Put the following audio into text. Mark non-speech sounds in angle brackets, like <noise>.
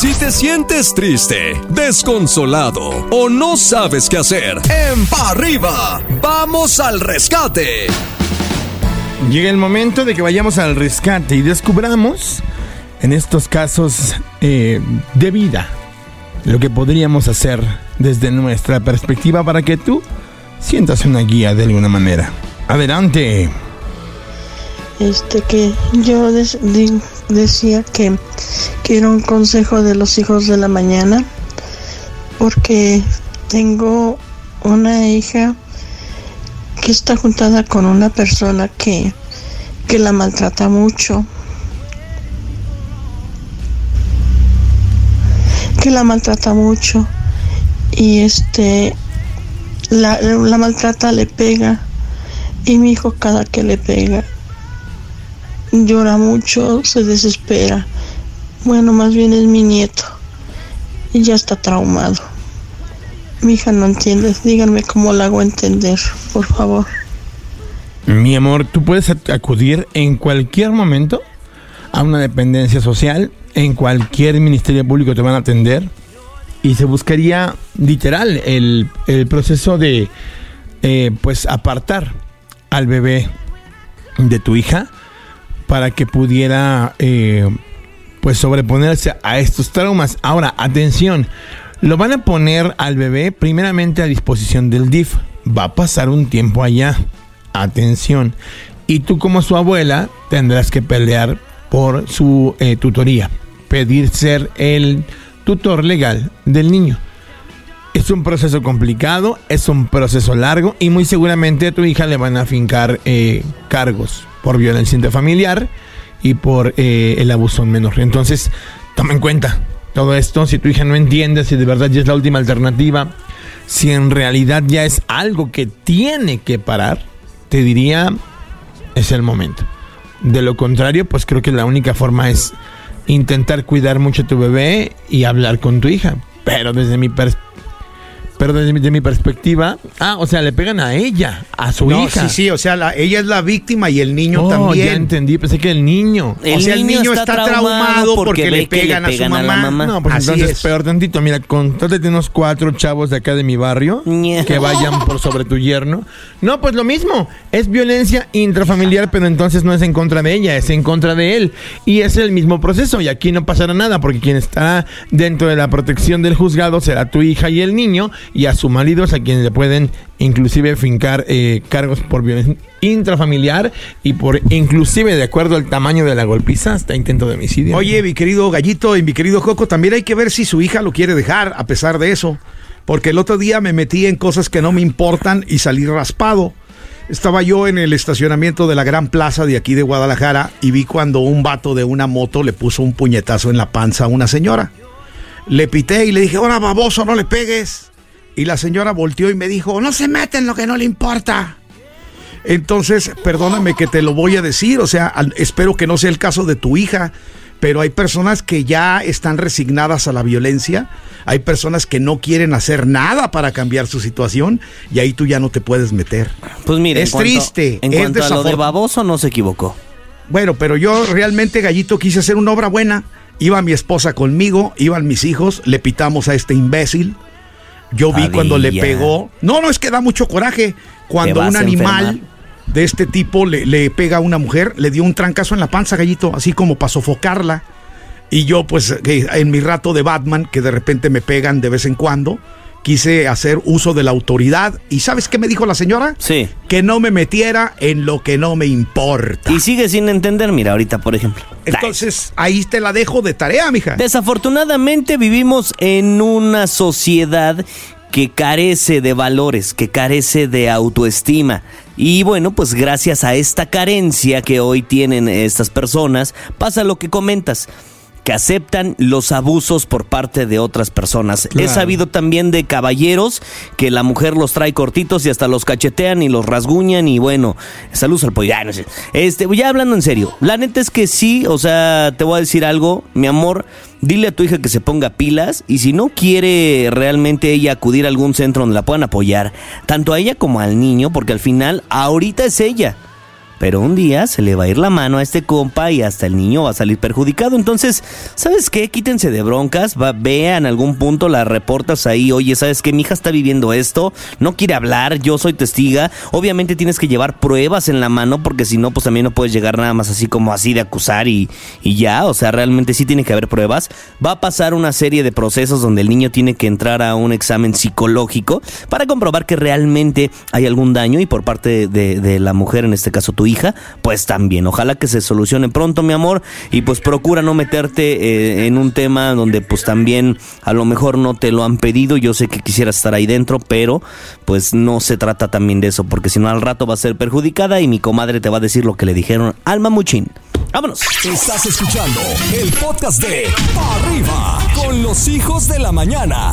Si te sientes triste, desconsolado o no sabes qué hacer, en pa arriba, vamos al rescate. Llega el momento de que vayamos al rescate y descubramos en estos casos eh, de vida lo que podríamos hacer desde nuestra perspectiva para que tú sientas una guía de alguna manera. Adelante. Este que yo decía que quiero un consejo de los hijos de la mañana porque tengo una hija que está juntada con una persona que, que la maltrata mucho. Que la maltrata mucho. Y este la, la maltrata, le pega. Y mi hijo cada que le pega llora mucho, se desespera. Bueno, más bien es mi nieto. Y ya está traumado. Mi hija no entiende. Díganme cómo la hago entender, por favor. Mi amor, tú puedes acudir en cualquier momento a una dependencia social, en cualquier ministerio público te van a atender y se buscaría literal el, proceso de eh, pues apartar al bebé de tu hija para que pudiera eh, pues sobreponerse a estos traumas. Ahora, atención, lo van a poner al bebé primeramente a disposición del DIF. Va a pasar un tiempo allá. Atención. Y tú como su abuela tendrás que pelear por su eh, tutoría. Pedir ser el tutor legal del niño. Es un proceso complicado, es un proceso largo y muy seguramente a tu hija le van a fincar eh, cargos por violencia intrafamiliar y por eh, el abuso menor. Entonces, toma en cuenta todo esto. Si tu hija no entiende, si de verdad ya es la última alternativa, si en realidad ya es algo que tiene que parar, te diría, es el momento. De lo contrario, pues creo que la única forma es intentar cuidar mucho a tu bebé y hablar con tu hija. Pero desde mi perspectiva, pero desde mi, perspectiva, ah, o sea, le pegan a ella, a su hija. Sí, sí, o sea, ella es la víctima y el niño oh, también. Ya entendí, pensé que el niño. o sea, el niño está, traumado porque, le pegan, a su mamá. No, pues entonces peor tantito. Mira, contrátate unos cuatro chavos de acá de mi barrio <laughs> que vayan por sobre tu yerno. No, pues lo mismo. Es violencia intrafamiliar, pero entonces no es en contra de ella, es en contra de él. Y es el mismo proceso. Y aquí no pasará nada porque quien está dentro de la protección del juzgado será tu hija y el niño y a su marido a quienes le pueden inclusive fincar eh, cargos por violencia intrafamiliar y por inclusive de acuerdo al tamaño de la golpiza hasta intento de homicidio. Oye, mi querido Gallito y mi querido Coco, también hay que ver si su hija lo quiere dejar a pesar de eso. Porque el otro día me metí en cosas que no me importan y salí raspado. Estaba yo en el estacionamiento de la Gran Plaza de aquí de Guadalajara y vi cuando un vato de una moto le puso un puñetazo en la panza a una señora. Le pité y le dije, ahora baboso, no le pegues. Y la señora volteó y me dijo, no se mete en lo que no le importa. Entonces, perdóname que te lo voy a decir, o sea, espero que no sea el caso de tu hija, pero hay personas que ya están resignadas a la violencia, hay personas que no quieren hacer nada para cambiar su situación y ahí tú ya no te puedes meter. Pues mire, es triste. En cuanto a lo de baboso no se equivocó. Bueno, pero yo realmente, Gallito, quise hacer una obra buena. Iba mi esposa conmigo, iban mis hijos, le pitamos a este imbécil, yo vi cuando le pegó. No, no, es que da mucho coraje. Cuando un animal de este tipo le, pega a una mujer, le dio un trancazo en la panza, gallito, así como para sofocarla. Y yo, pues, en mi rato de Batman, que de repente me pegan de vez en cuando, quise hacer uso de la autoridad. ¿Y sabes qué me dijo la señora? Sí. Que no me metiera en lo que no me importa. Y sigue sin entender, mira, ahorita, por ejemplo. Entonces, ahí te la dejo de tarea, mija. Desafortunadamente vivimos en una sociedad que carece de valores, que carece de autoestima. Y bueno, pues gracias a esta carencia que hoy tienen estas personas, pasa lo que comentas que aceptan los abusos por parte de otras personas. He sabido también de caballeros que la mujer los trae cortitos y hasta los cachetean y los rasguñan y bueno, saludos al pollo. Este, ya hablando en serio, la neta es que sí, o sea, te voy a decir algo, mi amor, dile a tu hija que se ponga pilas y si no quiere realmente ella acudir a algún centro donde la puedan apoyar, tanto a ella como al niño, porque al final ahorita es ella pero un día se le va a ir la mano a este compa y hasta el niño va a salir perjudicado. Entonces, ¿sabes qué? Quítense de broncas, va, vean algún punto, la reportas ahí, oye, ¿sabes qué? Mi hija está viviendo esto, no quiere hablar, yo soy testiga. Obviamente tienes que llevar pruebas en la mano porque si no, pues también no puedes llegar nada más así como así de acusar y, y ya, o sea, realmente sí tiene que haber pruebas. Va a pasar una serie de procesos donde el niño tiene que entrar a un examen psicológico para comprobar que realmente hay algún daño y por parte de, la mujer, en este caso tu hija, pues también. Ojalá que se solucione pronto, mi amor, y pues procura no meterte eh, en un tema donde pues también a lo mejor no te lo han pedido. Yo sé que quisieras estar ahí dentro, pero pues no se trata también de eso, porque si no al rato va a ser perjudicada y mi comadre te va a decir lo que le dijeron al mamuchín. Vámonos. Estás escuchando el podcast de Arriba con los hijos de la mañana.